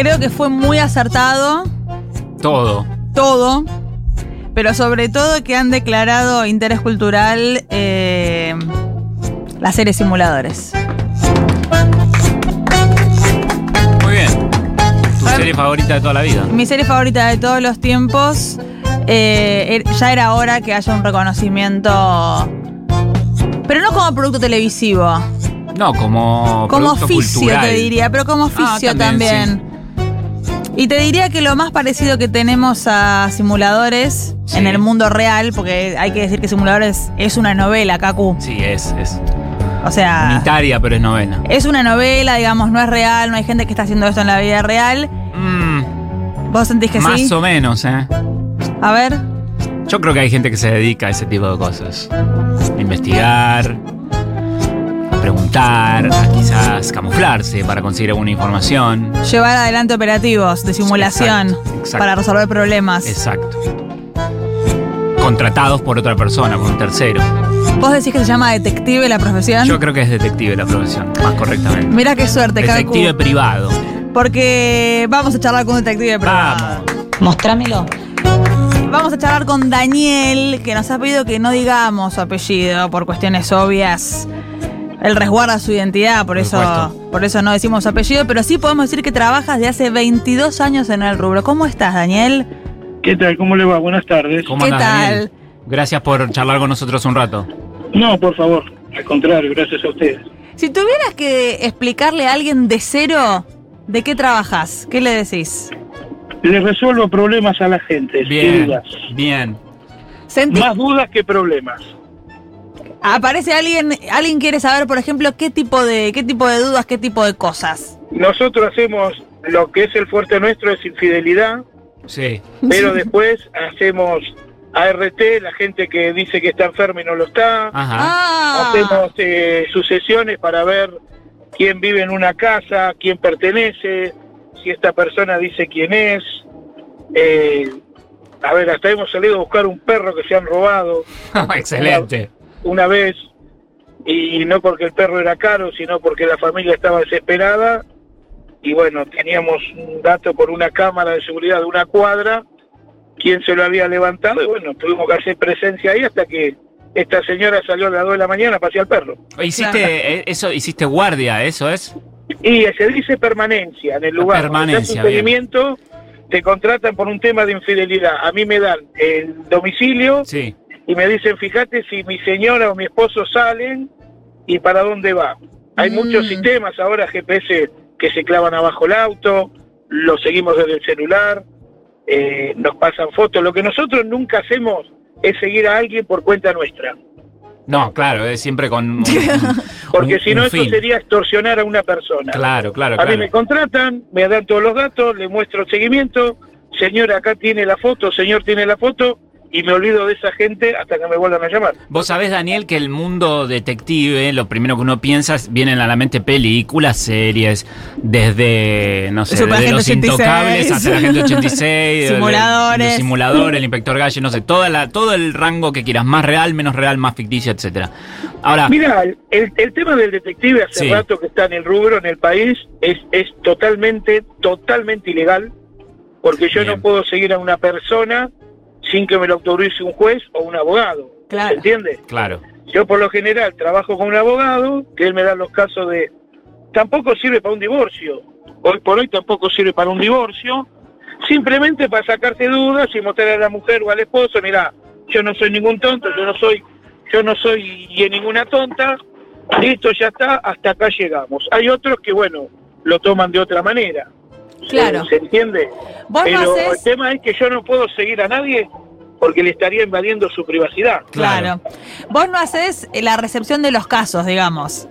Creo que fue muy acertado Todo. todo, pero sobre todo que han declarado interés cultural eh, las series simuladores. Muy bien. Tu serie favorita de toda la vida. Mi serie favorita de todos los tiempos. eh, er- ya era hora que haya un reconocimiento. Pero no como producto televisivo. No, como. Como oficio, cultural. te diría, pero como oficio Ah, también, también. Y te diría que lo más parecido que tenemos a simuladores Sí. en el mundo real, porque hay que decir que simuladores es una novela, Kaku. Sí, es. Es O sea, unitaria, pero es novena. es una novela, digamos, no es real, no hay gente que está haciendo esto en la vida real. Mm, ¿Vos sentís que más sí? o menos, ¿eh? A ver. Yo creo que hay gente que se dedica a ese tipo de cosas. A investigar, preguntar, a quizás camuflarse para conseguir alguna información. Llevar adelante operativos de simulación Exacto, exacto. para resolver problemas. Exacto. Contratados por otra persona, por un tercero. ¿Vos decís que se llama detective la profesión? Yo creo que es detective la profesión, más correctamente. Mira qué suerte, Kaku. Detective privado. Porque vamos a charlar con un detective privado. Vamos. Mostrámelo. Vamos a charlar con Daniel, que nos ha pedido que no digamos su apellido por cuestiones obvias. Él resguarda su identidad, por Por eso, supuesto. por eso no decimos su apellido, pero sí podemos decir que trabajas de hace 22 años en el rubro. ¿Cómo estás, Daniel? ¿Qué tal? ¿Cómo le va? Buenas tardes. ¿Cómo ¿Qué andás, tal? Daniel? Gracias por charlar con nosotros un rato. No, por favor. Al contrario, gracias a ustedes. Si tuvieras que explicarle a alguien de cero de qué trabajas, ¿qué le decís? Le resuelvo problemas a la gente. Bien, dudas. bien. Sentí- Más dudas que problemas. Aparece alguien, alguien quiere saber, por ejemplo, qué tipo de, qué tipo de dudas, qué tipo de cosas. Nosotros hacemos lo que es el fuerte nuestro, es infidelidad, Sí. pero después hacemos ART, la gente que dice que está enferma y no lo está. Ajá. Ah, Hacemos eh, sucesiones para ver quién vive en una casa, quién pertenece, si esta persona dice quién es. Eh, a ver, hasta hemos salido a buscar un perro que se han robado Excelente. Una vez, y no porque el perro era caro, sino porque la familia estaba desesperada. Y bueno, teníamos un dato por una cámara de seguridad de una cuadra, quién se lo había levantado, y bueno, tuvimos que hacer presencia ahí hasta que esta señora salió a las 2 de la mañana a pasear al perro. Hiciste eh, eso, hiciste guardia, eso es. Y se dice permanencia en el La lugar. permanencia, un seguimiento, te contratan por un tema de infidelidad. A mí me dan el domicilio Sí. Y me dicen, fíjate si mi señora o mi esposo salen y para dónde va. Hay Mm. muchos sistemas ahora, GPS, que se clavan abajo el auto, lo seguimos desde el celular, eh, nos pasan fotos. Lo que nosotros nunca hacemos es seguir a alguien por cuenta nuestra. No, claro, es siempre con. un- Porque si no, eso sería extorsionar a una persona. Claro, claro, A mí claro. me contratan, me dan todos los datos, le muestro el seguimiento, señor acá tiene la foto, señor tiene la foto, y me olvido de esa gente hasta que me vuelvan a llamar. Vos sabés, Daniel, que el mundo detective, lo primero que uno piensa, es- vienen a la mente películas, series, desde, no sé, desde Agente los 86. intocables hasta la gente 86, de- de- Simuladores. los simuladores, el inspector Galle, no sé, toda la, todo el rango que quieras, más real, menos real, más ficticio, etcétera. Ahora, Mira, el, el tema del detective hace Sí. rato que está en el rubro, en el país, es, es totalmente, totalmente ilegal, porque yo Bien. no puedo seguir a una persona sin que me lo autorice un juez o un abogado. Claro. ¿Se entiende? claro, Yo por lo general trabajo con un abogado, que él me da los casos de... Tampoco sirve para un divorcio. Hoy por hoy tampoco sirve para un divorcio. Simplemente para sacarte dudas y mostrar a la mujer o al esposo, mira, yo no soy ningún tonto, yo no soy, yo no soy y ninguna tonta. Listo, ya está, hasta acá llegamos. Hay otros que, bueno, lo toman de otra manera. Claro. ¿Se, entiende? Vos no Pero haces- el tema es que yo no puedo seguir a nadie porque le estaría invadiendo su privacidad. Claro. Vos no haces la recepción de los casos, digamos.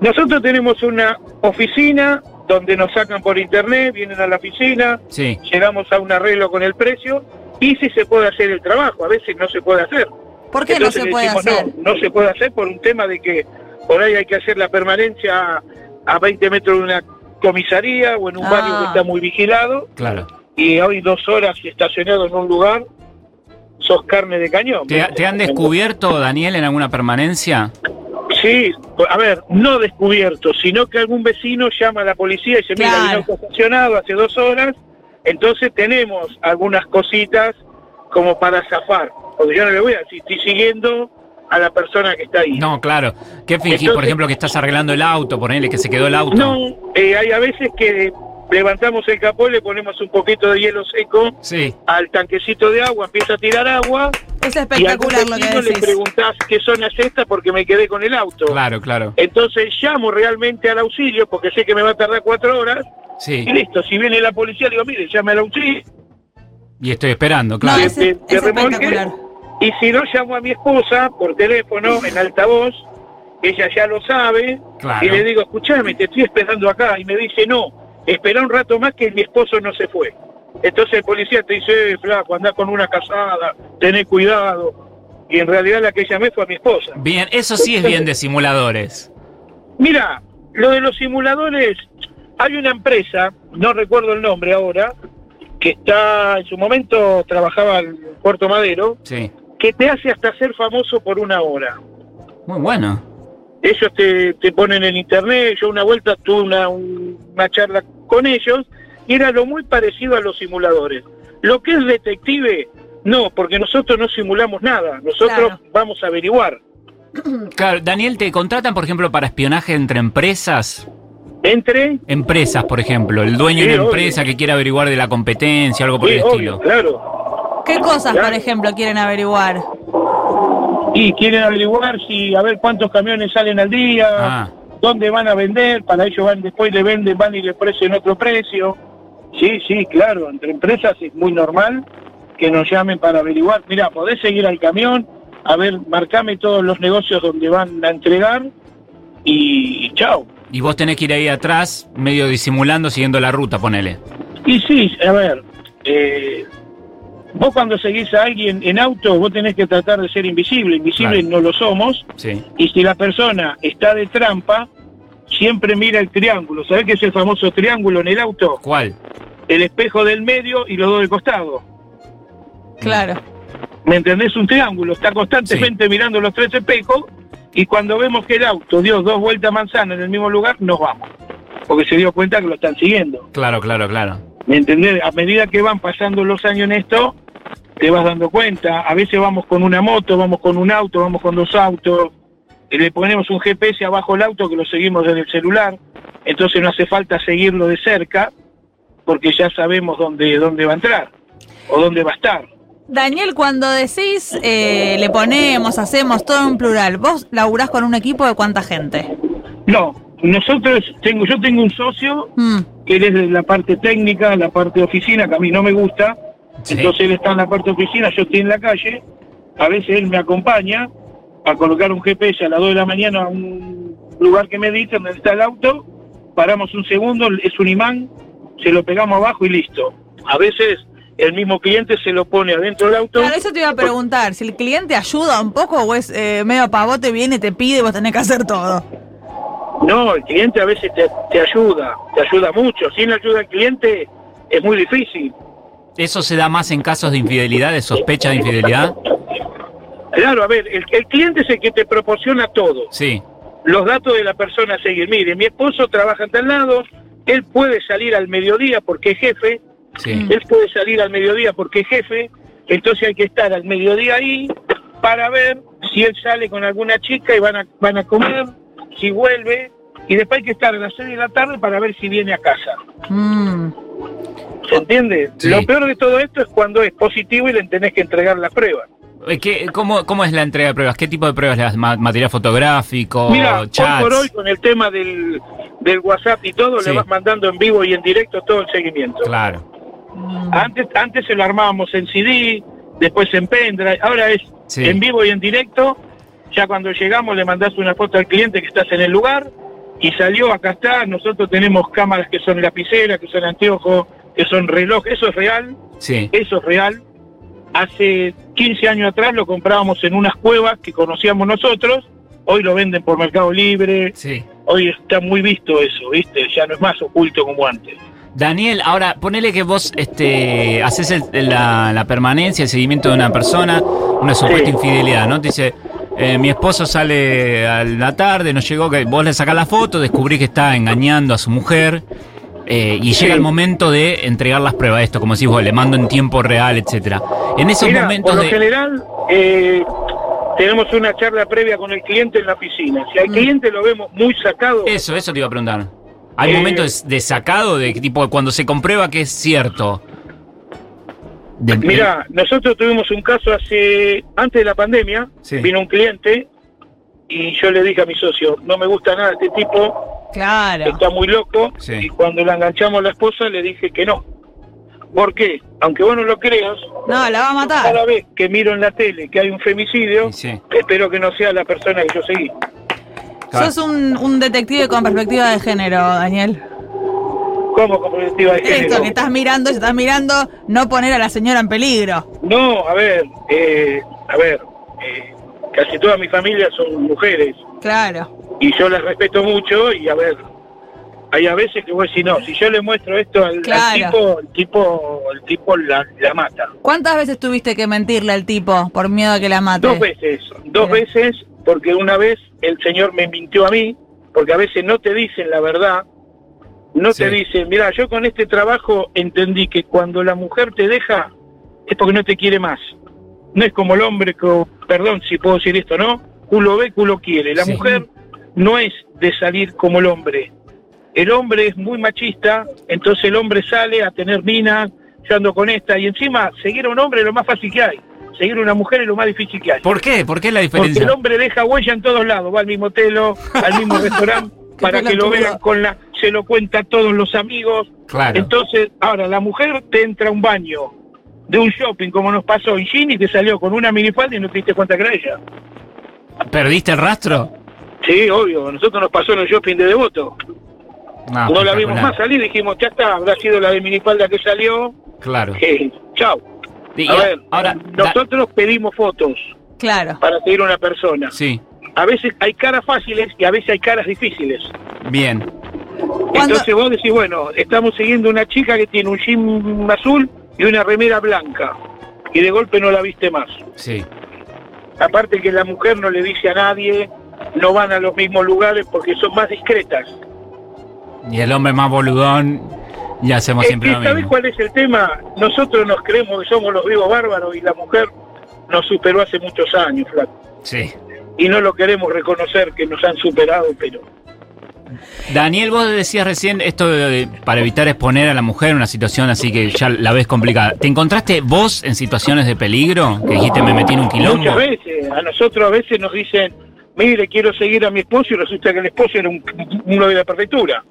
Nosotros tenemos una oficina donde nos sacan por internet, vienen a la oficina, sí. llegamos a un arreglo con el precio y si se puede hacer el trabajo, a veces no se puede hacer. ¿Por qué Entonces no se puede decimos, hacer? No, no se puede hacer por un tema de que por ahí hay que hacer la permanencia a, a 20 metros de una comisaría o en un Ah. barrio que está muy vigilado Claro. y hoy dos horas estacionado en un lugar, sos carne de cañón. ¿Te, te han descubierto, Daniel, en alguna permanencia? Sí, a ver, no descubierto, sino que algún vecino llama a la policía y dice, mira, Claro. hay un auto estacionado hace dos horas, entonces tenemos algunas cositas como para zafar. Porque yo no le voy a decir, estoy siguiendo a la persona que está ahí. No, claro. ¿Qué fingís, por ejemplo, que estás arreglando el auto, ponele que se quedó el auto? No, eh, hay a veces que levantamos el capó, le ponemos un poquito de hielo seco Sí. al tanquecito de agua, empieza a tirar agua Es y a espectacular lo que le preguntás qué zona es esta porque me quedé con el auto. Claro, claro. Entonces llamo realmente al auxilio porque sé que me va a tardar cuatro horas Sí. y listo. Si viene la policía, digo, mire, llame al auxilio. Y estoy esperando, No, claro. es, de- es espectacular. Y si no, llamo a mi esposa por teléfono, en altavoz, ella ya lo sabe, Claro. y le digo, escúchame, te estoy esperando acá. Y me dice, no, espera un rato más que mi esposo no se fue. Entonces el policía te dice, eh, flaco, andá con una casada, tené cuidado. Y en realidad la que llamé fue a mi esposa. Bien, eso sí es bien de simuladores. Mira, lo de los simuladores, hay una empresa, no recuerdo el nombre ahora, que está, en su momento trabajaba en Puerto Madero, Sí. Que te hace hasta ser famoso por una hora. Muy bueno. Ellos te, te ponen en internet, yo una vuelta tuve una, un- una charla con ellos y era lo muy parecido a los simuladores. Lo que es detective, no, porque nosotros no simulamos nada, nosotros Claro. vamos a averiguar. Claro, Daniel, ¿te contratan, por ejemplo, para espionaje entre empresas? Entre, Empresas, por ejemplo, el dueño Sí, de una obvio. empresa que quiere averiguar de la competencia, algo por sí, el obvio, estilo. claro. ¿Qué cosas, por ejemplo, quieren averiguar? Y quieren averiguar si, a ver cuántos camiones salen al día, Ah, dónde van a vender, para ellos van después le venden, van y le ofrecen otro precio. Sí, sí, claro, entre empresas es muy normal que nos llamen para averiguar. Mira, podés seguir al camión, a ver, marcame todos los negocios donde van a entregar y chao. y vos tenés que ir ahí atrás, medio disimulando, siguiendo la ruta, ponele. Y sí, a ver, eh, vos cuando seguís a alguien en auto, vos tenés que tratar de ser invisible, invisible Claro. no lo somos, Sí. y si la persona está de trampa, siempre mira el triángulo. ¿Sabés qué es el famoso triángulo en el auto? ¿Cuál? El espejo del medio y los dos del costado. Claro. ¿Me entendés? Un triángulo. Está constantemente mirando los tres espejos y cuando vemos que el auto dio dos vueltas manzana en el mismo lugar, nos vamos. Porque se dio cuenta que lo están siguiendo. Claro, claro, claro. ¿Me entendés? A medida que van pasando los años en esto, te vas dando cuenta. A veces vamos con una moto, vamos con un auto, vamos con dos autos. y le ponemos un GPS abajo del auto que lo seguimos desde el celular. Entonces no hace falta seguirlo de cerca porque ya sabemos dónde, dónde va a entrar o dónde va a estar. Daniel, cuando decís eh, le ponemos, hacemos todo en plural, ¿vos laburás con un equipo de cuánta gente? No, nosotros tengo, yo tengo un socio Mm, que él es de la parte técnica, la parte de oficina, que a mí no me gusta. Sí. Entonces él está en la parte de oficina, yo estoy en la calle. A veces él me acompaña a colocar un GPS a las 2 de la mañana a un lugar que me dice donde está el auto. Paramos un segundo, es un imán, se lo pegamos abajo y listo. A veces el mismo cliente se lo pone adentro del auto. Claro, eso te iba a preguntar, si el cliente ayuda un poco o es eh, medio pavote, viene, te pide y vos tenés que hacer todo. No, el cliente a veces te, te ayuda, te ayuda mucho. Sin la ayuda del cliente es muy difícil. ¿Eso se da más en casos de infidelidad, de sospecha de infidelidad? Claro, a ver, el, el cliente es el que te proporciona todo. Sí. los datos de la persona a seguir. Mire, mi esposo trabaja en tal lado, él puede salir al mediodía porque es jefe, Sí. él puede salir al mediodía porque es jefe, entonces hay que estar al mediodía ahí para ver si él sale con alguna chica y van a, van a comer, si vuelve, y después hay que estar a las 6 de la tarde para ver si viene a casa. Mm, ¿Se entiende? Sí. Lo peor de todo esto es cuando es positivo y le tenés que entregar la prueba. Eh, ¿Qué- cómo, ¿Cómo es la entrega de pruebas? ¿Qué tipo de pruebas? Ma- ¿Material fotográfico? Mira, hoy chats? por hoy con el tema del, del WhatsApp y todo, Sí. le vas mandando en vivo y en directo todo el seguimiento. Claro. mm. Antes, antes se lo armábamos en CD, después en pendrive, ahora es Sí. en vivo y en directo. Ya cuando llegamos le mandás una foto al cliente que estás en el lugar y salió, acá está. Nosotros tenemos cámaras que son lapiceras, que son anteojos, que son reloj. Eso es real, Sí. eso es real. Hace 15 años atrás lo comprábamos en unas cuevas que conocíamos nosotros. Hoy lo venden por Mercado Libre. Sí. Hoy está muy visto eso, ¿viste? Ya no es más oculto como antes. Daniel, ahora ponele que vos este, haces el- la, la permanencia, el seguimiento de una persona, una supuesta Sí. infidelidad, ¿no? Te dice, eh, mi esposo sale a la tarde, nos llegó que vos le sacás la foto, descubrí que está engañando a su mujer. Eh, y llega el momento de entregar las pruebas, esto, como decís vos, le mando en tiempo real, etcétera. En esos Mira, momentos por lo de. general, eh, tenemos una charla previa con el cliente en la piscina. Si al Mm. cliente lo vemos muy sacado, Eso, eso te iba a preguntar. Hay Eh, momentos de sacado de tipo cuando se comprueba que es cierto. De- Mira, nosotros tuvimos un caso hace antes de la pandemia. Sí. Vino un cliente y yo le dije a mi socio, no me gusta nada este tipo, Claro. está muy loco. Sí. Y cuando la enganchamos a la esposa le dije que no. ¿Por qué? Aunque vos no lo creas, No, la va a matar. cada vez que miro en la tele que hay un femicidio, Sí, espero que no sea la persona que yo seguí. Claro. Sos un, un detective con perspectiva de género, Daniel. ¿Cómo con perspectiva de género? Esto que estás mirando, si estás mirando, no poner a la señora en peligro. No, a ver, eh, a ver, eh, casi toda mi familia son mujeres Claro. Y yo las respeto mucho y a ver, hay a veces que voy a decir, no, si yo le muestro esto al, tipo, el tipo, el tipo la, la mata. ¿Cuántas veces tuviste que mentirle al tipo por miedo a que la mate? Dos veces, dos Mira. veces, porque una vez el señor me mintió a mí, porque a veces no te dicen la verdad, no Sí. te dicen, mira, yo con este trabajo entendí que cuando la mujer te deja es porque no te quiere más. No es como el hombre que, perdón si puedo decir esto, ¿no? Culo ve, culo quiere. La Sí. mujer no es de salir como el hombre. El hombre es muy machista, entonces el hombre sale a tener minas, yo ando con esta, y encima seguir a un hombre es lo más fácil que hay. Seguir a una mujer es lo más difícil que hay. ¿Por qué? ¿Por qué la Porque diferencia? el hombre deja huella en todos lados, va al mismo telo, al mismo restaurante, para que lo vean con la, se lo cuenta a todos los amigos. Claro. Entonces, ahora la mujer te entra a un baño de un shopping como nos pasó en Gini, te salió con una minifalda y no te diste cuenta que era ella. ¿Perdiste el rastro? Sí, obvio, a nosotros nos pasó en el shopping de Devoto. Ah, no la vimos más salir, dijimos, ya está, habrá sido la de minifalda que salió. Claro. Eh, chao. Y A ver, ahora, da- nosotros pedimos fotos Claro. para seguir a una persona. sí, A veces hay caras fáciles y a veces hay caras difíciles. bien. Cuando- Entonces vos decís, bueno, estamos siguiendo una chica que tiene un jean azul y una remera blanca. Y de golpe no la viste más. Sí. Aparte que la mujer no le dice a nadie, no van a los mismos lugares porque son más discretas. Y el hombre más boludón, y hacemos Es siempre que, lo ¿Sabés mismo. cuál es el tema? Nosotros nos creemos que somos los vivos bárbaros y la mujer nos superó hace muchos años, flaco. Sí. Y no lo queremos reconocer que nos han superado, pero... Daniel, vos decías recién esto de, de- para evitar exponer a la mujer en una situación así que ya la ves complicada. ¿Te encontraste vos en situaciones de peligro? Que dijiste me metí en un quilombo. Muchas veces, a nosotros a veces nos dicen, mire, quiero seguir a mi esposo y resulta que el esposo era un, uno de la prefectura.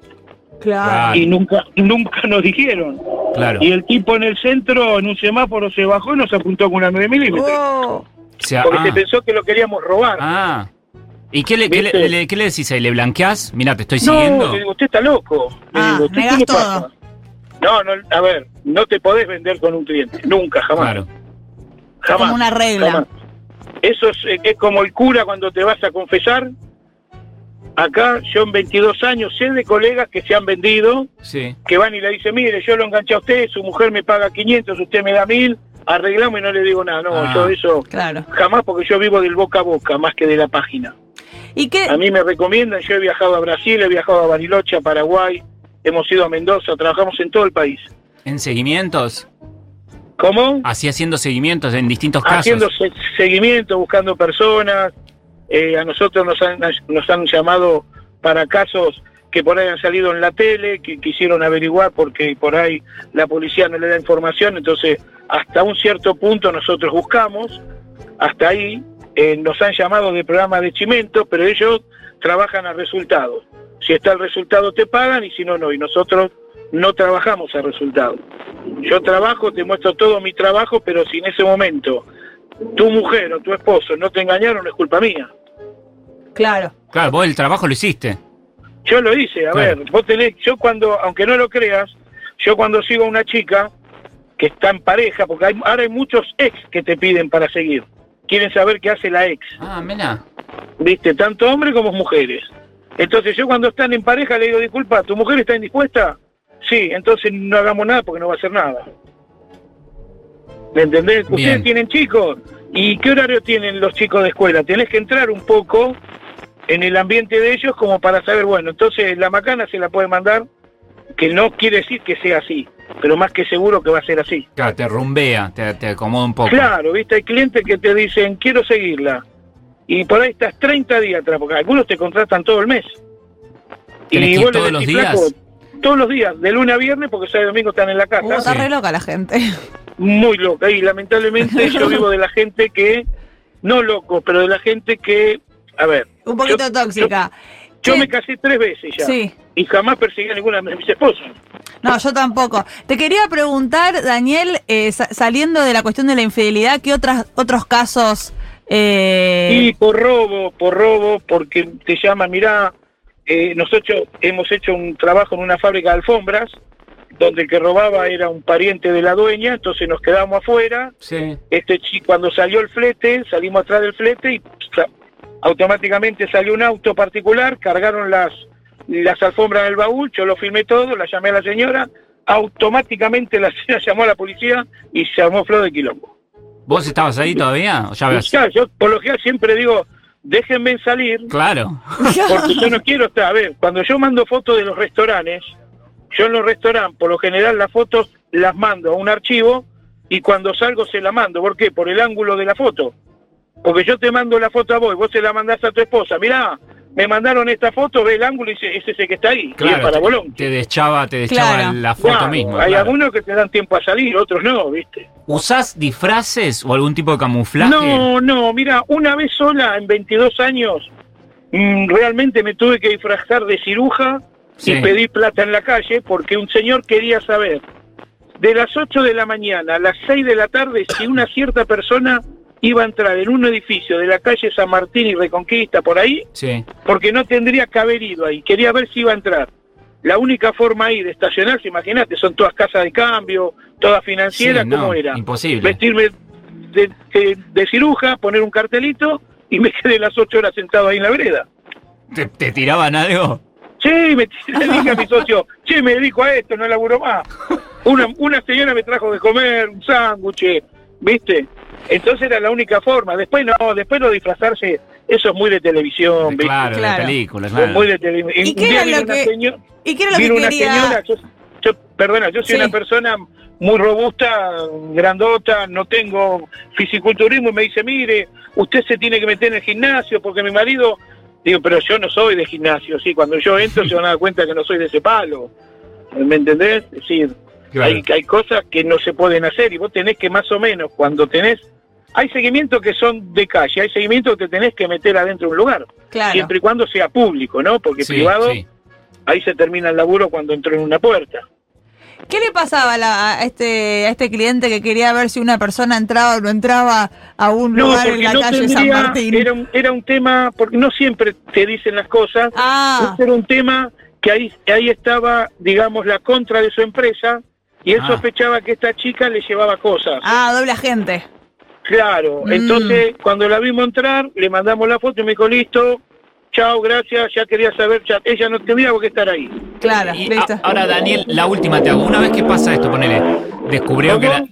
Claro. Y nunca, nunca nos dijeron. Claro. Y el tipo en el centro, en un semáforo, se bajó y nos apuntó con una 9 milímetros. Oh. O sea, Porque ah, se pensó que lo queríamos robar. ah. ¿Y qué le, qué, le, ¿Viste? le- qué le decís ahí? ¿Le blanqueás? Mira, te estoy no, siguiendo. le digo, usted está loco. Le Ah, digo, ¿usted qué le todo. pasa? No, no, a ver, no te podés vender con un cliente. Nunca, jamás. Claro. Jamás. Como una regla. jamás. Eso es, eh, es como el cura cuando te vas a confesar. Acá, yo en 22 años sé de colegas que se han vendido, Sí. que van y le dicen, mire, yo lo enganché a usted, su mujer me paga 500, usted me da 1000, arreglamos y no le digo nada. No, Ah. yo eso Claro. jamás porque yo vivo del boca a boca, más que de la página. ¿Y qué? A mí me recomiendan, yo he viajado a Brasil, he viajado a Bariloche, a Paraguay, hemos ido a Mendoza, trabajamos en todo el país. ¿En seguimientos? ¿Cómo? Así haciendo seguimientos en distintos casos. Haciendo se- seguimiento, buscando personas. Eh, a nosotros nos han, nos han llamado para casos que por ahí han salido en la tele, que quisieron averiguar porque por ahí la policía no le da información, entonces hasta un cierto punto nosotros buscamos, hasta ahí eh, nos han llamado de programa de Chimento, pero ellos trabajan a resultados. Si está el resultado te pagan y si no, no. Y nosotros no trabajamos a resultado. Yo trabajo, te muestro todo mi trabajo, pero si en ese momento tu mujer o tu esposo no te engañaron, no es culpa mía. Claro. Claro, vos el trabajo lo hiciste. Yo lo hice, a Claro. ver, vos tenés, yo cuando, aunque no lo creas, yo cuando sigo a una chica que está en pareja, porque hay, ahora hay muchos ex que te piden para seguir, quieren saber qué hace la ex, Ah, mira. viste, tanto hombres como mujeres. Entonces yo cuando están en pareja le digo, disculpa, ¿tu mujer está indispuesta? Sí, entonces no hagamos nada porque no va a hacer nada. ¿Me entendés? Bien. Ustedes tienen chicos. ¿Y qué horario tienen los chicos de escuela? Tenés que entrar un poco en el ambiente de ellos como para saber, bueno, entonces la macana se la puede mandar, que no quiere decir que sea así, pero más que seguro que va a ser así. Claro, te rumbea, te, te acomoda un poco. Claro, viste, hay clientes que te dicen, quiero seguirla. Y por ahí estás 30 días atrás, porque algunos te contratan todo el mes. ¿Tenés que ir todos los días? "Flaco, todos los días, de lunes a viernes, porque sábado y domingo están en la casa. Uh, está re loca la gente. Muy loca. Y lamentablemente yo vivo de la gente que, no loco, pero de la gente que, a ver. Un poquito yo- tóxica. Yo, me casé tres veces ya. Sí. Y jamás perseguí a ninguna de mis esposas. No, yo tampoco. Te quería preguntar, Daniel, eh, sa- saliendo de la cuestión de la infidelidad, ¿qué otras, otros casos? eh, Y por robo, por robo, porque te llaman, mirá, eh, nosotros hemos hecho un trabajo en una fábrica de alfombras, donde el que robaba era un pariente de la dueña, entonces nos quedamos afuera. Sí. Este chico, cuando salió el flete, salimos atrás del flete y automáticamente salió un auto particular, cargaron las, las alfombras en el baúl, yo lo filmé todo, la llamé a la señora, automáticamente la señora llamó a la policía y se armó flor de quilombo. ¿Vos estabas ahí todavía? ¿O ya ya, yo por lo general siempre digo, déjenme salir, Claro. porque yo no quiero estar. A ver, cuando yo mando fotos de los restaurantes, yo en los restaurantes, por lo general, las fotos las mando a un archivo y cuando salgo se la mando. ¿Por qué? Por el ángulo de la foto. Porque yo te mando la foto a vos y vos se la mandás a tu esposa. Mirá, me mandaron esta foto, ve el ángulo y dice, es ese que está ahí. y es Claro, para Bolón. te deschaba, te deschaba Claro. la foto Claro, mismo. hay claro. algunos que te dan tiempo a salir, otros no, ¿viste? ¿Usás disfraces o algún tipo de camuflaje? No, no, mira, una vez sola en 22 años, mm, realmente me tuve que disfrazar de ciruja Sí. y pedí plata en la calle porque un señor quería saber de las 8 de la mañana a las 6 de la tarde si una cierta persona iba a entrar en un edificio de la calle San Martín y Reconquista por ahí, Sí. porque no tendría que haber ido ahí, quería ver si iba a entrar. La única forma ahí de estacionarse, imagínate, son todas casas de cambio, todas financieras, Sí, no, ¿cómo era? imposible. Vestirme de, de- de ciruja, poner un cartelito y me quedé las 8 horas sentado ahí en la vereda. ¿Te, te tiraban algo? Sí, me le dije a mi socio, che, me dedico a esto, no laburo más. Una, una señora me trajo de comer, un sándwich, ¿viste? Entonces era la única forma. Después no, después lo disfrazarse, eso es muy de televisión, ¿viste? Claro, Claro. de películas, claro. muy de televisión. ¿Y qué era vino lo una que- señora- ¿Y qué era lo que una quería? señora, yo, yo- perdona, yo soy Sí. una persona muy robusta, grandota, no tengo fisiculturismo y me dice, mire, usted se tiene que meter en el gimnasio porque mi marido, digo, pero yo no soy de gimnasio, sí, cuando yo entro se van a dar cuenta que no soy de ese palo, ¿me entendés? Es decir, Claro. hay, hay cosas que no se pueden hacer y vos tenés que más o menos, cuando tenés, hay seguimientos que son de calle, hay seguimientos que te tenés que meter adentro de un lugar, Claro. siempre y cuando sea público, ¿no? Porque Sí, privado sí. ahí se termina el laburo cuando entró en una puerta. ¿Qué le pasaba a, la- a este, a este cliente que quería ver si una persona entraba o no entraba a un No, lugar en la no calle San tendría, Martín? era un, era un tema, porque no siempre te dicen las cosas, Ah, este era un tema que ahí, ahí estaba, digamos, la contra de su empresa, y él Ah. sospechaba que esta chica le llevaba cosas. ah, doble agente. Claro, Mm. entonces cuando la vimos entrar, le mandamos la foto y me dijo, listo, chao, gracias, ya quería saber, ya, ella no tendría por qué estar ahí. Claro, Y listo. a- ahora, Daniel, la última te hago. Una vez que pasa esto, ponele, descubrieron que la,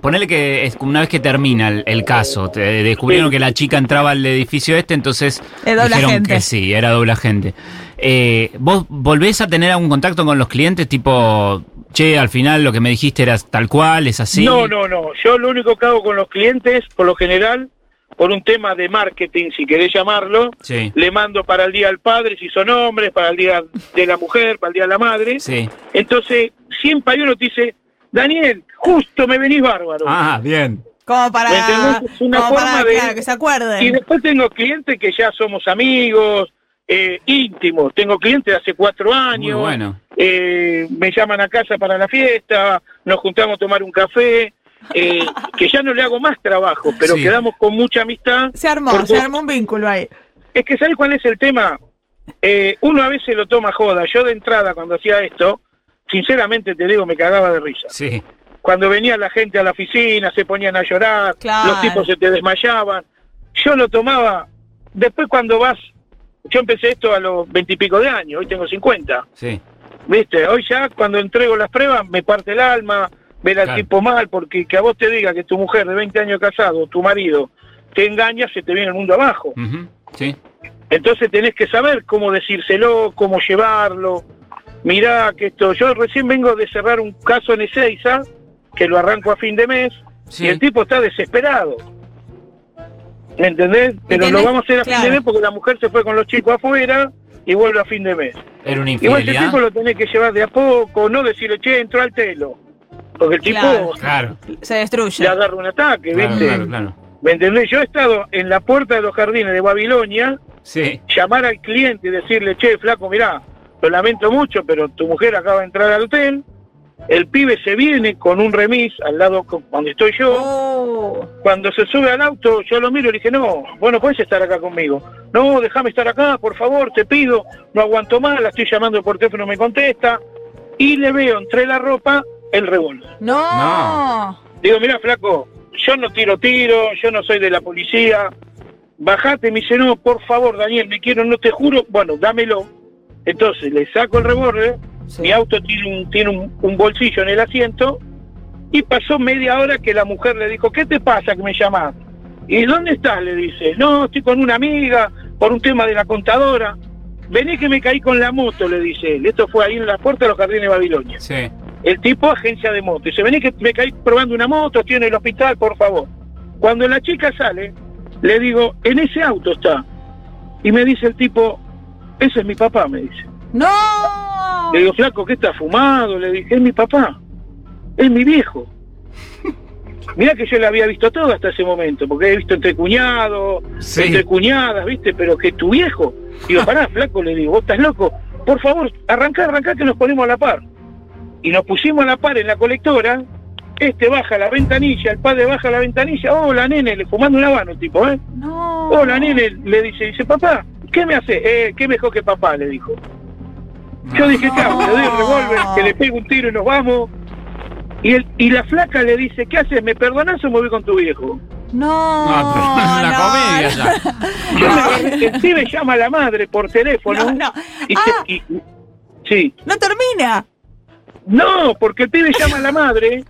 ponele que es una vez que termina el, el caso, te descubrieron Sí. que la chica entraba al edificio este, entonces Es doble dijeron agente. que sí, era doble agente. Eh, ¿Vos volvés a tener algún contacto con los clientes, tipo, che, al final lo que me dijiste era tal cual, es así? No, no, no. Yo lo único que hago con los clientes, por lo general, por un tema de marketing, si querés llamarlo, Sí, le mando para el Día del Padre, si son hombres, para el Día de la Mujer, para el Día de la Madre. sí. Entonces, siempre hay uno que dice, Daniel, justo me venís bárbaro. Ah, bien. Como para, una como para, forma de- claro, que se acuerden. Y después tengo clientes que ya somos amigos, eh, íntimos. Tengo clientes de hace cuatro Muy años. bueno. eh, me llaman a casa para la fiesta, nos juntamos a tomar un café, eh, que ya no le hago más trabajo, pero Sí. quedamos con mucha amistad. Se armó, Porque- se armó un vínculo ahí. Es que ¿sabes cuál es el tema? Eh, uno a veces lo toma joda. Yo de entrada cuando hacía esto, sinceramente te digo, me cagaba de risa. Sí, Cuando venía la gente a la oficina, se ponían a llorar, Claro. los tipos se te desmayaban. Yo lo tomaba, después cuando vas, yo empecé esto a los veintipico de años, hoy tengo 50. sí. Viste, hoy ya cuando entrego las pruebas me parte el alma, ver al Claro. tipo mal, porque que a vos te diga que tu mujer de 20 años casado, tu marido, te engañas, se te viene el mundo abajo. Sí. Entonces tenés que saber cómo decírselo, cómo llevarlo. Mirá que esto, yo recién vengo de cerrar un caso en Ezeiza, que lo arranco a fin de mes, Sí. y el tipo está desesperado. ¿Me entendés? Pero lo tenés- vamos a hacer a fin de mes porque la mujer se fue con los chicos afuera y vuelve a fin de mes. Era una Igual este tipo lo tenés que llevar de a poco, no decirle, che, entró al telo. Porque el tipo Claro. Claro. Se destruye. le agarra un ataque, Claro, ¿viste? claro, claro. ¿Me entendés? Yo he estado en la puerta de los jardines de Babilonia, Sí. llamar al cliente y decirle, che, flaco, mirá, lo lamento mucho, pero tu mujer acaba de entrar al hotel, el pibe se viene con un remis al lado donde estoy yo, Oh. cuando se sube al auto, yo lo miro y le dije, no, bueno, puedes estar acá conmigo. No, déjame estar acá, por favor, te pido, no aguanto más, la estoy llamando por teléfono, no me contesta, y le veo entre la ropa el revólver. No. Digo, mira, flaco, yo no tiro tiro, yo no soy de la policía. Bajate, me dice, no, por favor, Daniel, me quiero, no te juro. Bueno, dámelo. Entonces le saco el revólver, Sí. mi auto tiene, un, tiene un, un bolsillo en el asiento, y pasó media hora que la mujer le dijo, ¿qué te pasa que me llamas? ¿Y dónde estás? Le dice, no, estoy con una amiga, por un tema de la contadora. Vení que me caí con la moto, le dice él. Esto fue ahí en la puerta de los jardines de Babilonia. Sí. El tipo agencia de moto. Dice, vení que me caí probando una moto, estoy en el hospital, por favor. Cuando la chica sale, le digo, en ese auto está. Y me dice el tipo, ese es mi papá, me dice. No. Le digo, flaco, ¿qué está fumado? Le dije, es mi papá, es mi viejo. Mirá que yo le había visto todo hasta ese momento, porque he visto entre cuñados, Sí. entre cuñadas, ¿viste? Pero que tu viejo. Digo, pará, flaco, le digo, vos estás loco. Por favor, arrancá, arrancá que nos ponemos a la par. Y nos pusimos a la par en la colectora. Este baja la ventanilla, el padre baja la ventanilla. Hola, nene, le fumando un habano el tipo, ¿eh? No. Hola, nene, le dice, dice, papá, ¿qué me hace? Eh, ¿qué mejor que papá? Le dijo. Yo dije, ¿qué hago? Le doy el revólver, que le pego un tiro y nos vamos. Y, el, y la flaca le dice, ¿qué haces? ¿Me perdonás o me voy con tu viejo? No. No, pero es una no, comedia ya. Yo el pibe llama a la madre por teléfono. No, no. Y Ah. se- y- sí. No termina. No, porque el pibe llama a la madre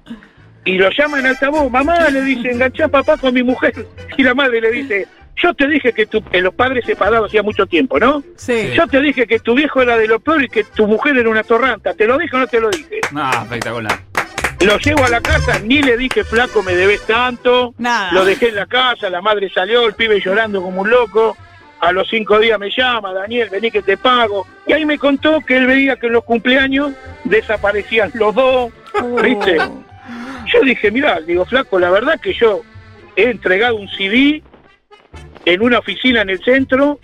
y lo llama en altavoz. Mamá le dice, enganchá a papá con mi mujer. Y la madre le dice, yo te dije que, tu, que los padres separados hacía mucho tiempo, ¿no? Sí. Yo te dije que tu viejo era de lo peor y que tu mujer era una torranta. ¿Te lo dije o no te lo dije? No, espectacular. Lo llevo a la casa, ni le dije, flaco, me debes tanto. Nada. Lo dejé en la casa, la madre salió, el pibe llorando como un loco. A los cinco días me llama, Daniel, vení que te pago. Y ahí me contó que él veía que en los cumpleaños desaparecían los dos, ¿viste? Yo dije, mira, digo, flaco, la verdad que yo he entregado un CD en una oficina en el centro.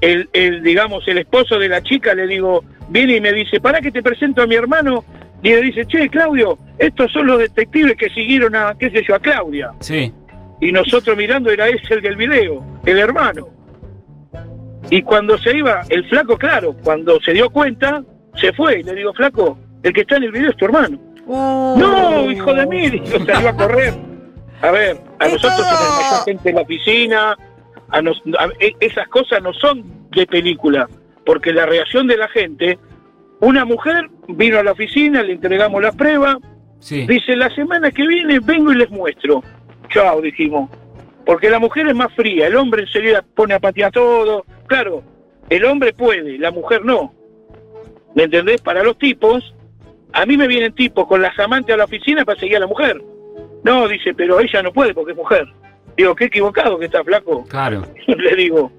El, el, digamos, el esposo de la chica le digo, viene y me dice, para que te presento a mi hermano. Y le dice, che, Claudio, estos son los detectives que siguieron a, qué sé yo, a Claudia. Sí. Y nosotros mirando era ese el del video, el hermano. Y cuando se iba, el flaco, claro, cuando se dio cuenta, se fue. Y le digo, flaco, el que está en el video es tu hermano. Uh. No, hijo de. Y yo salió a correr. A ver, a Es nosotros se nos gente en la piscina. A nos- a- e- esas cosas no son de película, porque la reacción de la gente, una mujer vino a la oficina, le entregamos la prueba, Sí. dice, la semana que viene vengo y les muestro. Chao, dijimos. Porque la mujer es más fría, el hombre enseguida pone a patear todo. Claro, el hombre puede, la mujer no. ¿Me entendés? Para los tipos, a mí me vienen tipos con las amantes a la oficina para seguir a la mujer. No, dice, pero ella no puede porque es mujer. Digo, qué equivocado que está flaco. Claro. Le digo,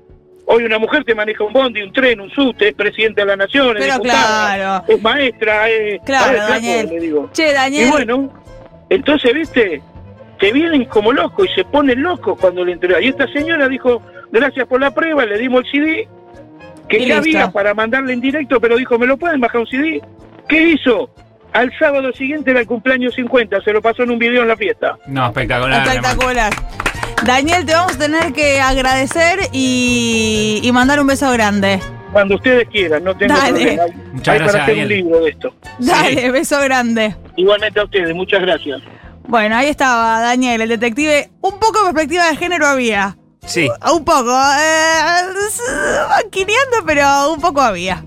hoy una mujer te maneja un bondi, un tren, un subte, es presidente de la nación, es Pero diputada, claro. es maestra, es... Claro, flaco, Daniel. le digo. Che, Daniel. Y bueno, entonces, viste, te vienen como locos y se ponen locos cuando le entrega. Y esta señora dijo, gracias por la prueba, le dimos el CD, que Y ya listo. había para mandarle en directo, pero dijo, ¿me lo pueden bajar un CD? ¿Qué hizo? Al sábado siguiente era el cumpleaños 50, se lo pasó en un video en la fiesta. No, espectacular. Espectacular. Daniel, te vamos a tener que agradecer y, y mandar un beso grande. Cuando ustedes quieran, no tengo Dale. problema. Hay- Muchas hay gracias, para hacer un libro de esto. Dale, beso grande. Igualmente a ustedes, muchas gracias. Bueno, ahí estaba Daniel, el detective. Un poco de perspectiva de género había. Sí. Un poco. Eh, maquineando, pero un poco había.